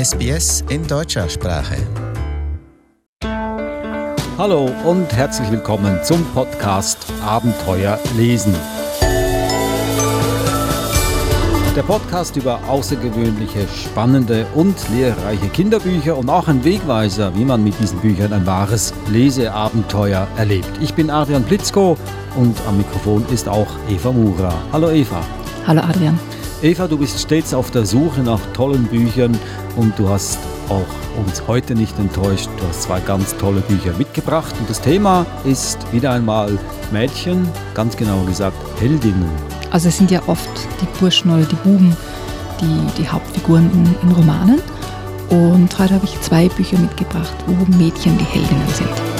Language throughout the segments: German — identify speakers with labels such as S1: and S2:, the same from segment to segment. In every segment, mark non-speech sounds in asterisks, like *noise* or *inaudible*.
S1: SBS in deutscher Sprache.
S2: Hallo und herzlich willkommen zum Podcast Abenteuer lesen. Der Podcast über außergewöhnliche, spannende und lehrreiche Kinderbücher und auch ein Wegweiser, wie man mit diesen Büchern ein wahres Leseabenteuer erlebt. Ich bin Adrian Blitzko und am Mikrofon ist auch Eva Mura. Hallo Eva.
S3: Hallo Adrian.
S2: Eva, du bist stets auf der Suche nach tollen Büchern und du hast auch uns heute nicht enttäuscht. Du hast zwei ganz tolle Bücher mitgebracht und das Thema ist wieder einmal Mädchen, ganz genau gesagt Heldinnen.
S3: Also es sind ja oft die Burschen oder die Buben die, die Hauptfiguren in, in Romanen. Und heute habe ich zwei Bücher mitgebracht, wo Mädchen die Heldinnen sind.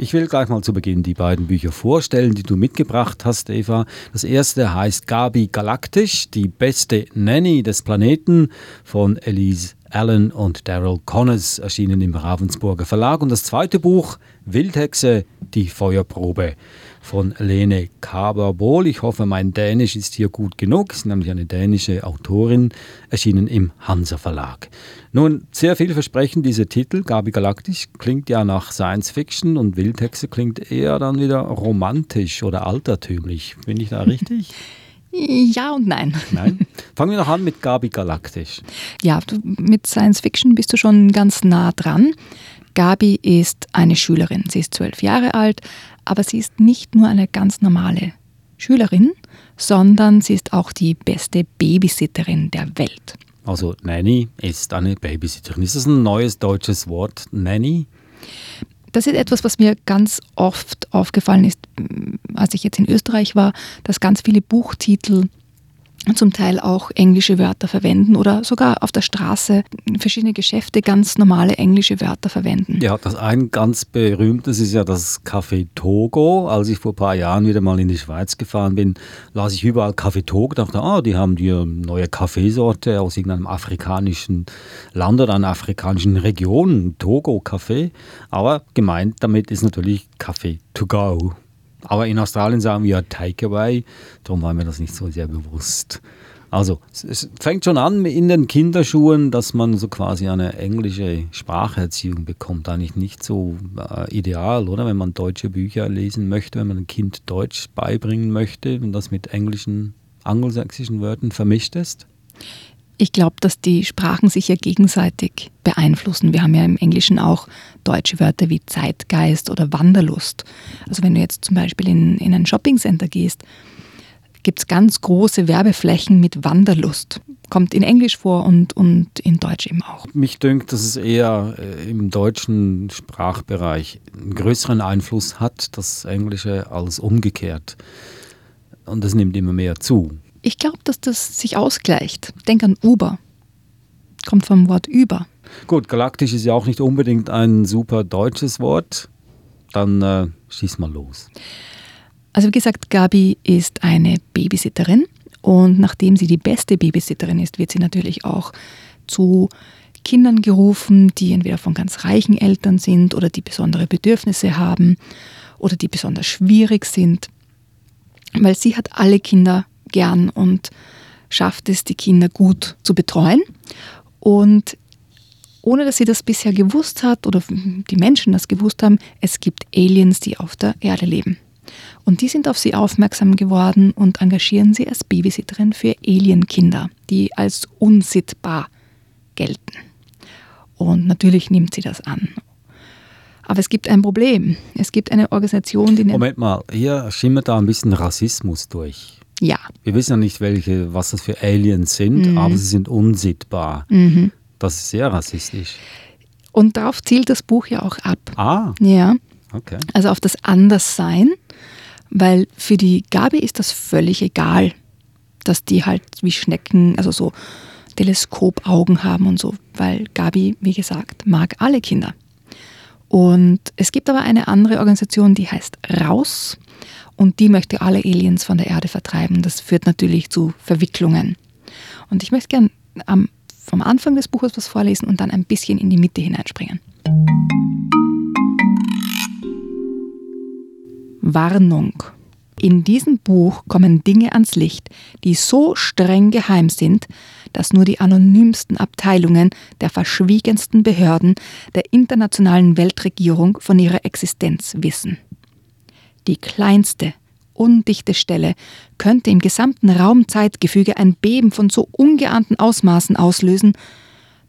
S2: Ich will gleich mal zu Beginn die beiden Bücher vorstellen, die du mitgebracht hast, Eva. Das erste heißt Gabi Galaktisch, die beste Nanny des Planeten von Elise Allen und Daryl Connors, erschienen im Ravensburger Verlag. Und das zweite Buch, Wildhexe, die Feuerprobe von Lene Kaberbohl. Ich hoffe, mein Dänisch ist hier gut genug. Sie ist nämlich eine dänische Autorin, erschienen im Hansa Verlag. Nun, sehr vielversprechend diese Titel. Gabi Galactisch klingt ja nach Science Fiction und Wildhexe klingt eher dann wieder romantisch oder altertümlich. Bin ich da *laughs* richtig?
S3: Ja und nein.
S2: Nein. Fangen wir noch an mit Gabi Galactisch.
S3: Ja, du, mit Science Fiction bist du schon ganz nah dran. Gabi ist eine Schülerin. Sie ist zwölf Jahre alt, aber sie ist nicht nur eine ganz normale Schülerin, sondern sie ist auch die beste Babysitterin der Welt.
S2: Also Nanny ist eine Babysitterin. Ist das ein neues deutsches Wort, Nanny?
S3: Das ist etwas, was mir ganz oft aufgefallen ist, als ich jetzt in Österreich war, dass ganz viele Buchtitel zum Teil auch englische Wörter verwenden oder sogar auf der Straße verschiedene Geschäfte ganz normale englische Wörter verwenden.
S2: Ja, das ein ganz berühmtes ist ja das Café Togo. Als ich vor ein paar Jahren wieder mal in die Schweiz gefahren bin, las ich überall Café Togo, dachte, ah, die haben die neue Kaffeesorte aus irgendeinem afrikanischen Land oder einer afrikanischen Region, Togo Kaffee. Aber gemeint damit ist natürlich Café to go. Aber in Australien sagen wir Takeaway, darum war mir das nicht so sehr bewusst. Also, es fängt schon an in den Kinderschuhen, dass man so quasi eine englische Spracherziehung bekommt. Eigentlich nicht so äh, ideal, oder? Wenn man deutsche Bücher lesen möchte, wenn man ein Kind Deutsch beibringen möchte und das mit englischen, angelsächsischen Wörtern vermischt ist.
S3: Ich glaube, dass die Sprachen sich ja gegenseitig beeinflussen. Wir haben ja im Englischen auch deutsche Wörter wie Zeitgeist oder Wanderlust. Also wenn du jetzt zum Beispiel in, in ein Shoppingcenter gehst, gibt es ganz große Werbeflächen mit Wanderlust. Kommt in Englisch vor und, und in Deutsch eben auch.
S2: Mich dünkt, dass es eher äh, im deutschen Sprachbereich einen größeren Einfluss hat, das Englische, als umgekehrt. Und das nimmt immer mehr zu.
S3: Ich glaube, dass das sich ausgleicht. Denk an Uber. Kommt vom Wort über.
S2: Gut, galaktisch ist ja auch nicht unbedingt ein super deutsches Wort. Dann äh, schieß mal los.
S3: Also wie gesagt, Gabi ist eine Babysitterin und nachdem sie die beste Babysitterin ist, wird sie natürlich auch zu Kindern gerufen, die entweder von ganz reichen Eltern sind oder die besondere Bedürfnisse haben oder die besonders schwierig sind, weil sie hat alle Kinder gern und schafft es, die Kinder gut zu betreuen. Und ohne dass sie das bisher gewusst hat oder die Menschen das gewusst haben, es gibt Aliens, die auf der Erde leben. Und die sind auf sie aufmerksam geworden und engagieren sie als Babysitterin für Alienkinder, die als unsittbar gelten. Und natürlich nimmt sie das an. Aber es gibt ein Problem. Es gibt eine Organisation, die.
S2: Moment mal, hier schimmert da ein bisschen Rassismus durch.
S3: Ja.
S2: Wir wissen ja nicht, welche, was das für Aliens sind, mhm. aber sie sind unsittbar. Mhm. Das ist sehr rassistisch.
S3: Und darauf zielt das Buch ja auch ab.
S2: Ah.
S3: Ja.
S2: Okay.
S3: Also auf das Anderssein, weil für die Gabi ist das völlig egal, dass die halt wie Schnecken, also so Teleskopaugen haben und so, weil Gabi, wie gesagt, mag alle Kinder. Und es gibt aber eine andere Organisation, die heißt Raus und die möchte alle Aliens von der Erde vertreiben. Das führt natürlich zu Verwicklungen. Und ich möchte gern am, vom Anfang des Buches was vorlesen und dann ein bisschen in die Mitte hineinspringen. Warnung. In diesem Buch kommen Dinge ans Licht, die so streng geheim sind, dass nur die anonymsten Abteilungen der verschwiegensten Behörden der internationalen Weltregierung von ihrer Existenz wissen. Die kleinste, undichte Stelle könnte im gesamten Raumzeitgefüge ein Beben von so ungeahnten Ausmaßen auslösen,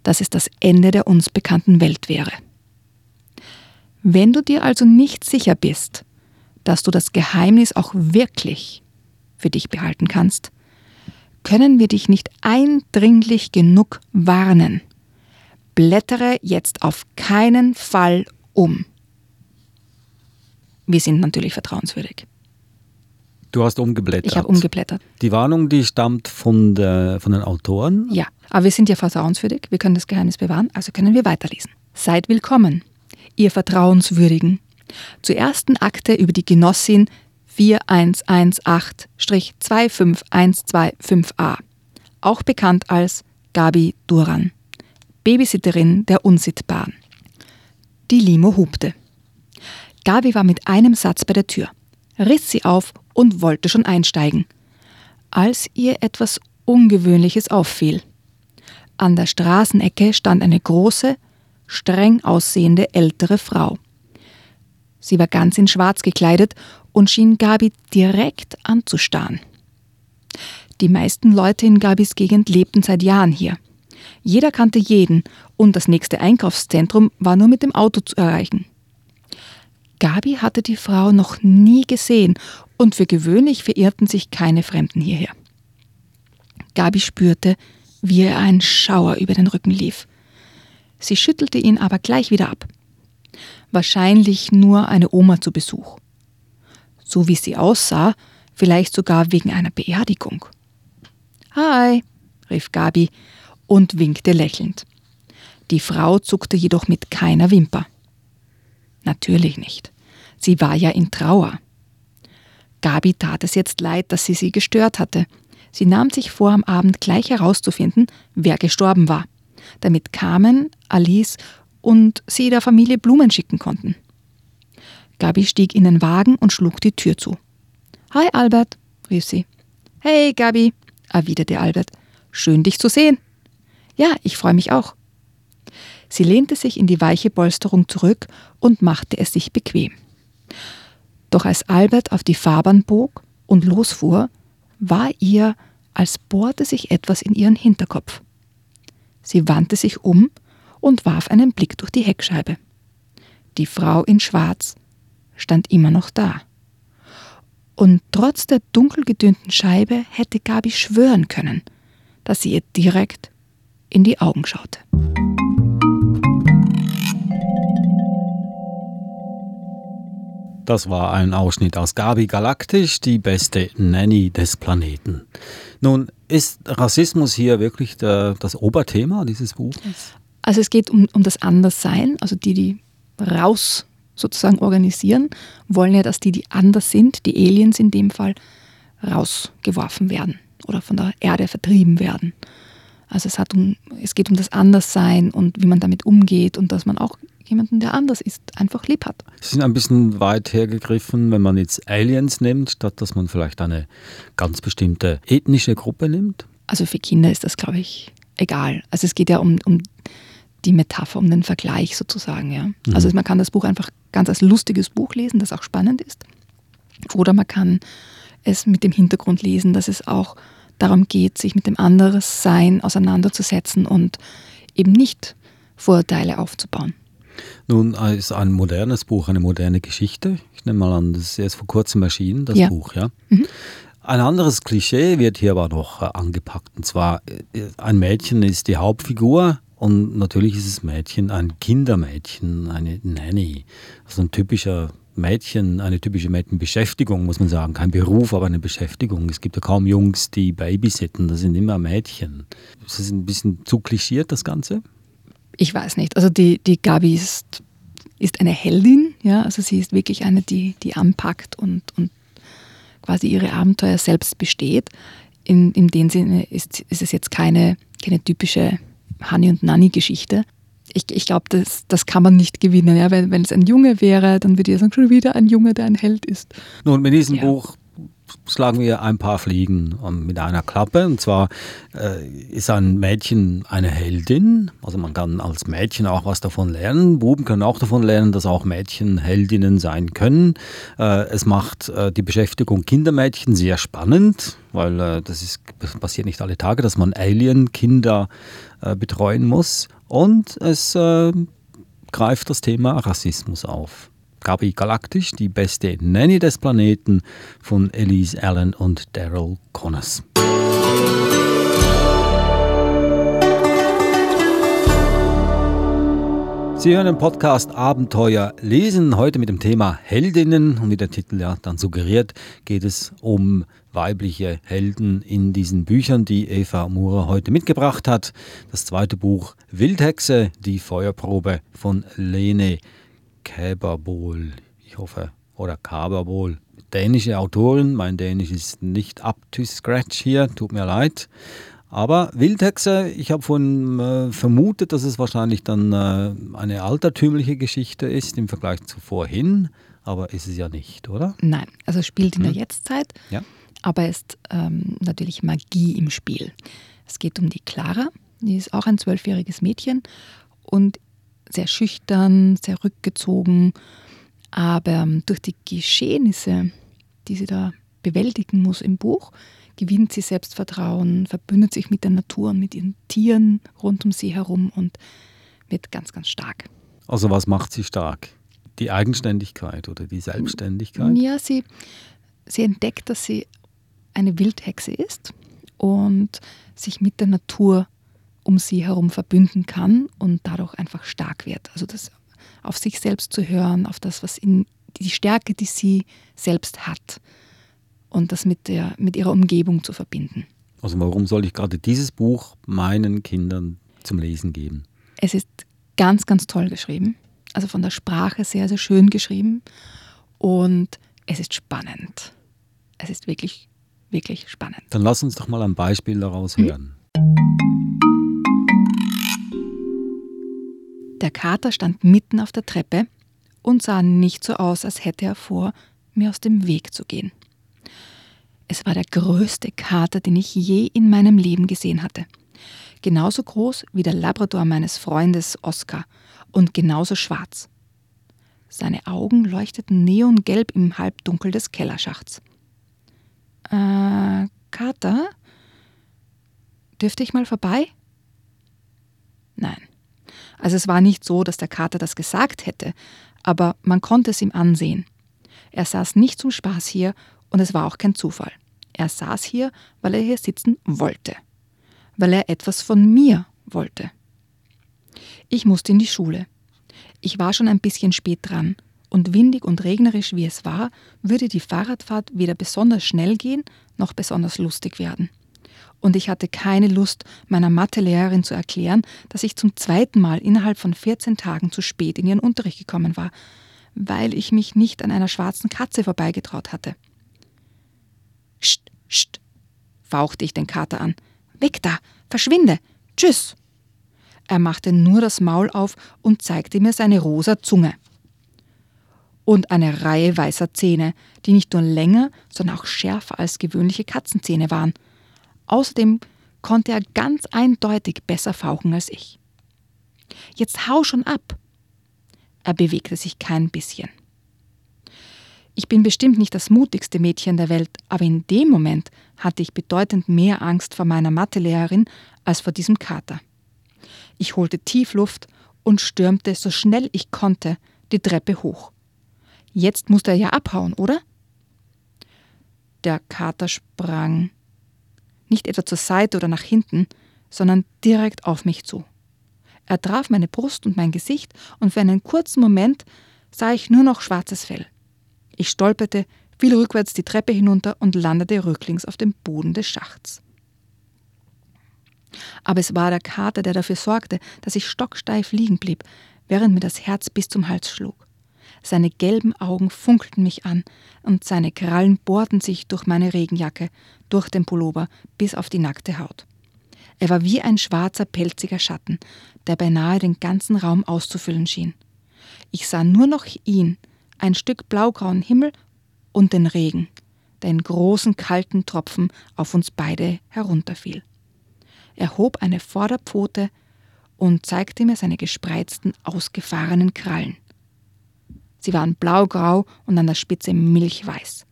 S3: dass es das Ende der uns bekannten Welt wäre. Wenn du dir also nicht sicher bist, dass du das Geheimnis auch wirklich für dich behalten kannst, können wir dich nicht eindringlich genug warnen. Blättere jetzt auf keinen Fall um. Wir sind natürlich vertrauenswürdig.
S2: Du hast umgeblättert.
S3: Ich habe umgeblättert.
S2: Die Warnung, die stammt von, der, von den Autoren?
S3: Ja, aber wir sind ja vertrauenswürdig. Wir können das Geheimnis bewahren, also können wir weiterlesen. Seid willkommen, ihr Vertrauenswürdigen, zur ersten Akte über die Genossin 4118-25125a, auch bekannt als Gabi Duran, Babysitterin der Unsittbaren. Die Limo hupte. Gabi war mit einem Satz bei der Tür, riss sie auf und wollte schon einsteigen, als ihr etwas Ungewöhnliches auffiel. An der Straßenecke stand eine große, streng aussehende ältere Frau. Sie war ganz in Schwarz gekleidet und schien Gabi direkt anzustarren. Die meisten Leute in Gabis Gegend lebten seit Jahren hier. Jeder kannte jeden und das nächste Einkaufszentrum war nur mit dem Auto zu erreichen. Gabi hatte die Frau noch nie gesehen und für gewöhnlich verirrten sich keine Fremden hierher. Gabi spürte, wie ihr ein Schauer über den Rücken lief. Sie schüttelte ihn aber gleich wieder ab. Wahrscheinlich nur eine Oma zu Besuch. So wie sie aussah, vielleicht sogar wegen einer Beerdigung. Hi, rief Gabi und winkte lächelnd. Die Frau zuckte jedoch mit keiner Wimper. Natürlich nicht. Sie war ja in Trauer. Gabi tat es jetzt leid, dass sie sie gestört hatte. Sie nahm sich vor, am Abend gleich herauszufinden, wer gestorben war, damit Carmen, Alice und sie der Familie Blumen schicken konnten. Gabi stieg in den Wagen und schlug die Tür zu. Hi Albert, rief sie. Hey Gabi, erwiderte Albert. Schön dich zu sehen. Ja, ich freue mich auch. Sie lehnte sich in die weiche Polsterung zurück und machte es sich bequem. Doch als Albert auf die Fahrbahn bog und losfuhr, war ihr, als bohrte sich etwas in ihren Hinterkopf. Sie wandte sich um und warf einen Blick durch die Heckscheibe. Die Frau in Schwarz stand immer noch da. Und trotz der dunkel gedünnten Scheibe hätte Gabi schwören können, dass sie ihr direkt in die Augen schaute.
S2: Das war ein Ausschnitt aus Gabi Galaktisch, die beste Nanny des Planeten. Nun, ist Rassismus hier wirklich der, das Oberthema dieses Buches?
S3: Also es geht um, um das Anderssein, also die, die raus sozusagen organisieren, wollen ja, dass die, die anders sind, die Aliens in dem Fall, rausgeworfen werden oder von der Erde vertrieben werden. Also es, hat um, es geht um das Anderssein und wie man damit umgeht und dass man auch jemanden, der anders ist, einfach lieb hat.
S2: Sie sind ein bisschen weit hergegriffen, wenn man jetzt Aliens nimmt, statt dass man vielleicht eine ganz bestimmte ethnische Gruppe nimmt?
S3: Also für Kinder ist das, glaube ich, egal. Also es geht ja um, um die Metapher, um den Vergleich sozusagen. Ja. Mhm. Also man kann das Buch einfach ganz als lustiges Buch lesen, das auch spannend ist. Oder man kann es mit dem Hintergrund lesen, dass es auch darum geht, sich mit dem Anderssein auseinanderzusetzen und eben nicht Vorurteile aufzubauen.
S2: Nun ist ein modernes Buch, eine moderne Geschichte. Ich nehme mal an, das ist erst vor kurzem erschienen, das ja. Buch, ja. Mhm. Ein anderes Klischee wird hier aber noch äh, angepackt. Und zwar, äh, ein Mädchen ist die Hauptfigur und natürlich ist das Mädchen ein Kindermädchen, eine Nanny. Also ein typischer Mädchen, eine typische Mädchenbeschäftigung, muss man sagen. Kein Beruf, aber eine Beschäftigung. Es gibt ja kaum Jungs, die babysitten, das sind immer Mädchen. Ist das ein bisschen zu klischiert, das Ganze?
S3: ich weiß nicht. Also die, die Gabi ist, ist eine Heldin, ja, also sie ist wirklich eine, die, die anpackt und, und quasi ihre Abenteuer selbst besteht. In, in dem Sinne ist, ist es jetzt keine, keine typische Honey- und Nanny-Geschichte. Ich, ich glaube, das, das kann man nicht gewinnen. Ja? Wenn, wenn es ein Junge wäre, dann würde ich sagen, schon wieder ein Junge, der ein Held ist.
S2: Nun, mit diesem ja. Buch schlagen wir ein paar Fliegen ähm, mit einer Klappe. Und zwar äh, ist ein Mädchen eine Heldin. Also man kann als Mädchen auch was davon lernen. Buben können auch davon lernen, dass auch Mädchen Heldinnen sein können. Äh, es macht äh, die Beschäftigung Kindermädchen sehr spannend, weil äh, das, ist, das passiert nicht alle Tage, dass man Alien-Kinder äh, betreuen muss. Und es äh, greift das Thema Rassismus auf. Gabi Galactisch, die beste Nanny des Planeten von Elise Allen und Daryl Connors. Sie hören den Podcast Abenteuer lesen, heute mit dem Thema Heldinnen und wie der Titel ja dann suggeriert, geht es um weibliche Helden in diesen Büchern, die Eva Murer heute mitgebracht hat. Das zweite Buch Wildhexe, die Feuerprobe von Lene Käberbol, ich hoffe, oder Kaberbol. Dänische Autorin, mein Dänisch ist nicht up to scratch hier, tut mir leid. Aber Wildhexe, ich habe von äh, vermutet, dass es wahrscheinlich dann äh, eine altertümliche Geschichte ist im Vergleich zu vorhin, aber ist es ja nicht, oder?
S3: Nein, also spielt in hm. der Jetztzeit,
S2: ja.
S3: aber ist ähm, natürlich Magie im Spiel. Es geht um die Clara, die ist auch ein zwölfjähriges Mädchen und sehr schüchtern, sehr rückgezogen. Aber ähm, durch die Geschehnisse, die sie da bewältigen muss im Buch, gewinnt sie Selbstvertrauen, verbündet sich mit der Natur und mit ihren Tieren rund um sie herum und wird ganz, ganz stark.
S2: Also was macht sie stark? Die Eigenständigkeit oder die Selbstständigkeit?
S3: Ja, sie, sie entdeckt, dass sie eine Wildhexe ist und sich mit der Natur um sie herum verbünden kann und dadurch einfach stark wird. Also das auf sich selbst zu hören, auf das, was in die Stärke, die sie selbst hat und das mit, der, mit ihrer Umgebung zu verbinden.
S2: Also warum soll ich gerade dieses Buch meinen Kindern zum Lesen geben?
S3: Es ist ganz, ganz toll geschrieben. Also von der Sprache sehr, sehr schön geschrieben. Und es ist spannend. Es ist wirklich, wirklich spannend.
S2: Dann lass uns doch mal ein Beispiel daraus hören.
S3: Der Kater stand mitten auf der Treppe und sah nicht so aus, als hätte er vor, mir aus dem Weg zu gehen. Es war der größte Kater, den ich je in meinem Leben gesehen hatte. Genauso groß wie der Labrador meines Freundes Oskar und genauso schwarz. Seine Augen leuchteten neongelb im Halbdunkel des Kellerschachts. Äh, Kater? Dürfte ich mal vorbei? Nein. Also es war nicht so, dass der Kater das gesagt hätte, aber man konnte es ihm ansehen. Er saß nicht zum Spaß hier und es war auch kein Zufall. Er saß hier, weil er hier sitzen wollte, weil er etwas von mir wollte. Ich musste in die Schule. Ich war schon ein bisschen spät dran, und windig und regnerisch wie es war, würde die Fahrradfahrt weder besonders schnell gehen noch besonders lustig werden und ich hatte keine Lust, meiner Mathelehrerin zu erklären, dass ich zum zweiten Mal innerhalb von 14 Tagen zu spät in ihren Unterricht gekommen war, weil ich mich nicht an einer schwarzen Katze vorbeigetraut hatte. Scht, fauchte ich den Kater an. Weg da, verschwinde, tschüss. Er machte nur das Maul auf und zeigte mir seine rosa Zunge. Und eine Reihe weißer Zähne, die nicht nur länger, sondern auch schärfer als gewöhnliche Katzenzähne waren – Außerdem konnte er ganz eindeutig besser fauchen als ich. Jetzt hau schon ab! Er bewegte sich kein bisschen. Ich bin bestimmt nicht das mutigste Mädchen der Welt, aber in dem Moment hatte ich bedeutend mehr Angst vor meiner Mathelehrerin als vor diesem Kater. Ich holte tief Luft und stürmte so schnell ich konnte die Treppe hoch. Jetzt musste er ja abhauen, oder? Der Kater sprang nicht etwa zur Seite oder nach hinten, sondern direkt auf mich zu. Er traf meine Brust und mein Gesicht, und für einen kurzen Moment sah ich nur noch schwarzes Fell. Ich stolperte, fiel rückwärts die Treppe hinunter und landete rücklings auf dem Boden des Schachts. Aber es war der Kater, der dafür sorgte, dass ich stocksteif liegen blieb, während mir das Herz bis zum Hals schlug. Seine gelben Augen funkelten mich an, und seine Krallen bohrten sich durch meine Regenjacke, durch den Pullover bis auf die nackte Haut. Er war wie ein schwarzer, pelziger Schatten, der beinahe den ganzen Raum auszufüllen schien. Ich sah nur noch ihn, ein Stück blaugrauen Himmel und den Regen, der in großen kalten Tropfen auf uns beide herunterfiel. Er hob eine Vorderpfote und zeigte mir seine gespreizten, ausgefahrenen Krallen. Sie waren blaugrau und an der Spitze milchweiß.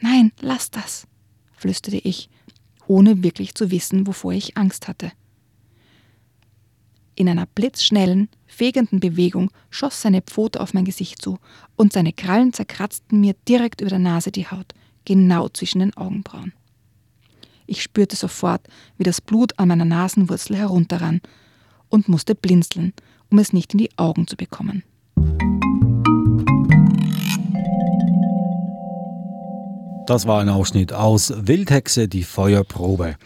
S3: Nein, lass das, flüsterte ich, ohne wirklich zu wissen, wovor ich Angst hatte. In einer blitzschnellen, fegenden Bewegung schoss seine Pfote auf mein Gesicht zu, und seine Krallen zerkratzten mir direkt über der Nase die Haut, genau zwischen den Augenbrauen. Ich spürte sofort, wie das Blut an meiner Nasenwurzel herunterrann und musste blinzeln, um es nicht in die Augen zu bekommen.
S2: Das war ein Ausschnitt aus Wildhexe, die Feuerprobe.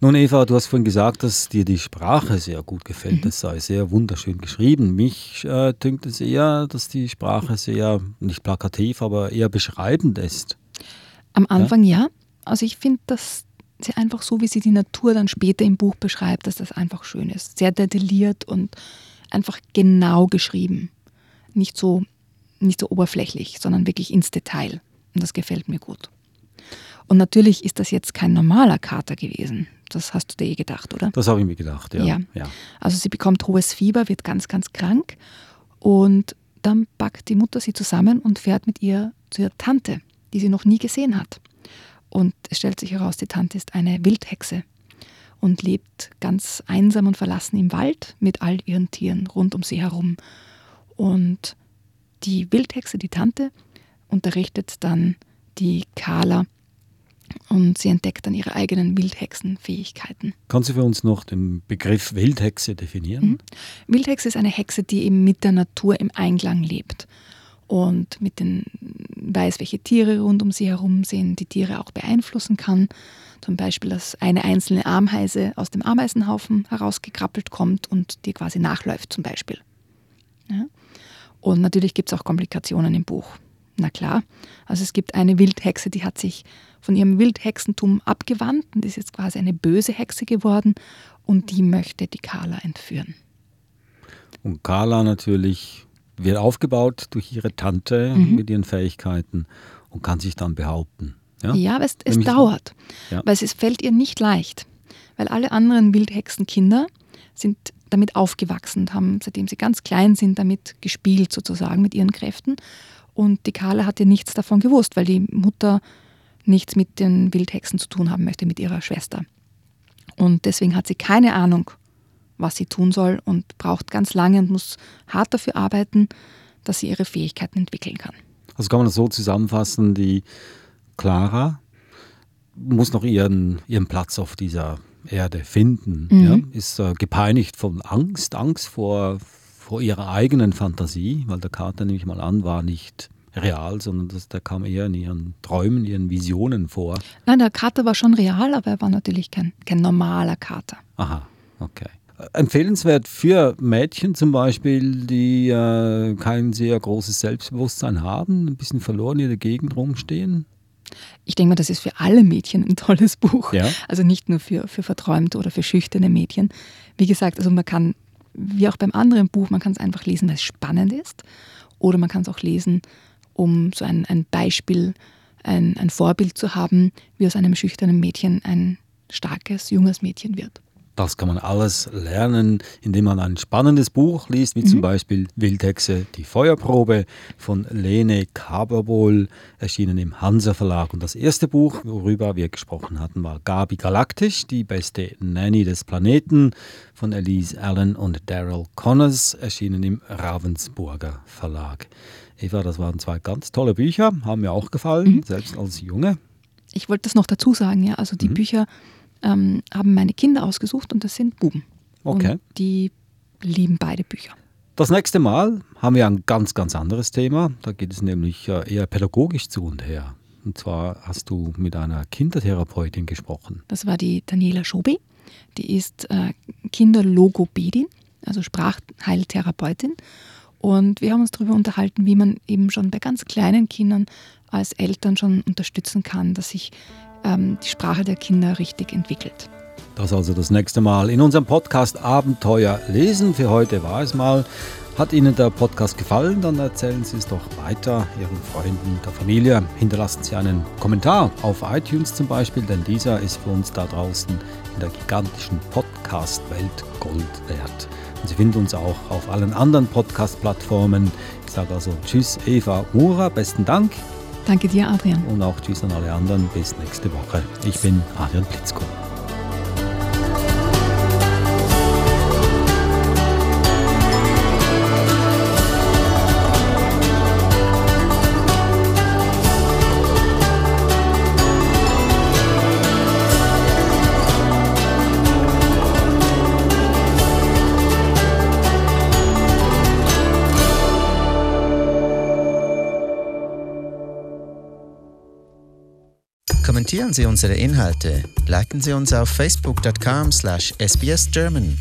S2: Nun, Eva, du hast vorhin gesagt, dass dir die Sprache sehr gut gefällt. Mhm. Das sei sehr wunderschön geschrieben. Mich äh, dünkt es eher, dass die Sprache sehr, nicht plakativ, aber eher beschreibend ist.
S3: Am Anfang ja. ja. Also ich finde, dass sie einfach so, wie sie die Natur dann später im Buch beschreibt, dass das einfach schön ist. Sehr detailliert und einfach genau geschrieben. Nicht so, nicht so oberflächlich, sondern wirklich ins Detail. Und das gefällt mir gut. Und natürlich ist das jetzt kein normaler Kater gewesen. Das hast du dir eh gedacht, oder?
S2: Das habe ich mir gedacht, ja.
S3: ja. ja. Also sie bekommt hohes Fieber, wird ganz, ganz krank und dann packt die Mutter sie zusammen und fährt mit ihr zu ihrer Tante, die sie noch nie gesehen hat. Und es stellt sich heraus, die Tante ist eine Wildhexe und lebt ganz einsam und verlassen im Wald mit all ihren Tieren rund um sie herum. Und die Wildhexe, die Tante, unterrichtet dann die Carla und sie entdeckt dann ihre eigenen Wildhexenfähigkeiten.
S2: Kannst du für uns noch den Begriff Wildhexe definieren? Mhm.
S3: Wildhexe ist eine Hexe, die eben mit der Natur im Einklang lebt und mit den weiß, welche Tiere rund um sie herum sind, die Tiere auch beeinflussen kann. Zum Beispiel, dass eine einzelne Ameise aus dem Ameisenhaufen herausgekrabbelt kommt und dir quasi nachläuft, zum Beispiel. Ja? Und natürlich gibt es auch Komplikationen im Buch. Na klar, also es gibt eine Wildhexe, die hat sich von ihrem Wildhexentum abgewandt und ist jetzt quasi eine böse Hexe geworden und die möchte die Carla entführen.
S2: Und Carla natürlich wird aufgebaut durch ihre Tante mhm. mit ihren Fähigkeiten und kann sich dann behaupten.
S3: Ja, ja aber es, es dauert, ja. weil es fällt ihr nicht leicht, weil alle anderen Wildhexenkinder sind damit aufgewachsen und haben, seitdem sie ganz klein sind, damit gespielt sozusagen mit ihren Kräften. Und die Carla hat ja nichts davon gewusst, weil die Mutter nichts mit den Wildhexen zu tun haben möchte, mit ihrer Schwester. Und deswegen hat sie keine Ahnung, was sie tun soll und braucht ganz lange und muss hart dafür arbeiten, dass sie ihre Fähigkeiten entwickeln kann.
S2: Also kann man das so zusammenfassen, die Clara muss noch ihren, ihren Platz auf dieser Erde finden, mhm. ja? ist äh, gepeinigt von Angst, Angst vor, vor ihrer eigenen Fantasie, weil der Kater, nehme ich mal an, war nicht real, sondern das, der kam eher in ihren Träumen, ihren Visionen vor.
S3: Nein, der Kater war schon real, aber er war natürlich kein, kein normaler Kater.
S2: Aha, okay. Empfehlenswert für Mädchen zum Beispiel, die äh, kein sehr großes Selbstbewusstsein haben, ein bisschen verloren in der Gegend rumstehen?
S3: Ich denke mal, das ist für alle Mädchen ein tolles Buch.
S2: Ja.
S3: Also nicht nur für, für verträumte oder für schüchterne Mädchen. Wie gesagt, also man kann, wie auch beim anderen Buch, man kann es einfach lesen, weil es spannend ist. Oder man kann es auch lesen, um so ein, ein Beispiel, ein, ein Vorbild zu haben, wie aus einem schüchternen Mädchen ein starkes, junges Mädchen wird.
S2: Das kann man alles lernen, indem man ein spannendes Buch liest, wie mhm. zum Beispiel Wildhexe, die Feuerprobe von Lene Kaberbol, erschienen im Hansa Verlag. Und das erste Buch, worüber wir gesprochen hatten, war Gabi Galaktisch, die beste Nanny des Planeten von Elise Allen und Daryl Connors, erschienen im Ravensburger Verlag. Eva, das waren zwei ganz tolle Bücher, haben mir auch gefallen, mhm. selbst als Junge.
S3: Ich wollte das noch dazu sagen, ja. Also die mhm. Bücher ähm, haben meine Kinder ausgesucht und das sind Buben.
S2: Okay.
S3: Und die lieben beide Bücher.
S2: Das nächste Mal haben wir ein ganz, ganz anderes Thema. Da geht es nämlich äh, eher pädagogisch zu und her. Und zwar hast du mit einer Kindertherapeutin gesprochen.
S3: Das war die Daniela Schobi. Die ist äh, Kinderlogopädin, also Sprachheiltherapeutin. Und wir haben uns darüber unterhalten, wie man eben schon bei ganz kleinen Kindern als Eltern schon unterstützen kann, dass sich ähm, die Sprache der Kinder richtig entwickelt.
S2: Das also das nächste Mal in unserem Podcast Abenteuer lesen. Für heute war es mal. Hat Ihnen der Podcast gefallen, dann erzählen Sie es doch weiter Ihren Freunden, der Familie. Hinterlassen Sie einen Kommentar auf iTunes zum Beispiel, denn dieser ist für uns da draußen in der gigantischen Podcast-Welt Gold wert. Und Sie finden uns auch auf allen anderen Podcast-Plattformen. Ich sage also Tschüss, Eva Mura, besten Dank.
S3: Danke dir, Adrian.
S2: Und auch Tschüss an alle anderen. Bis nächste Woche. Ich bin Adrian Plitzko.
S1: Kommentieren Sie unsere Inhalte, liken Sie uns auf facebook.com/sbsgerman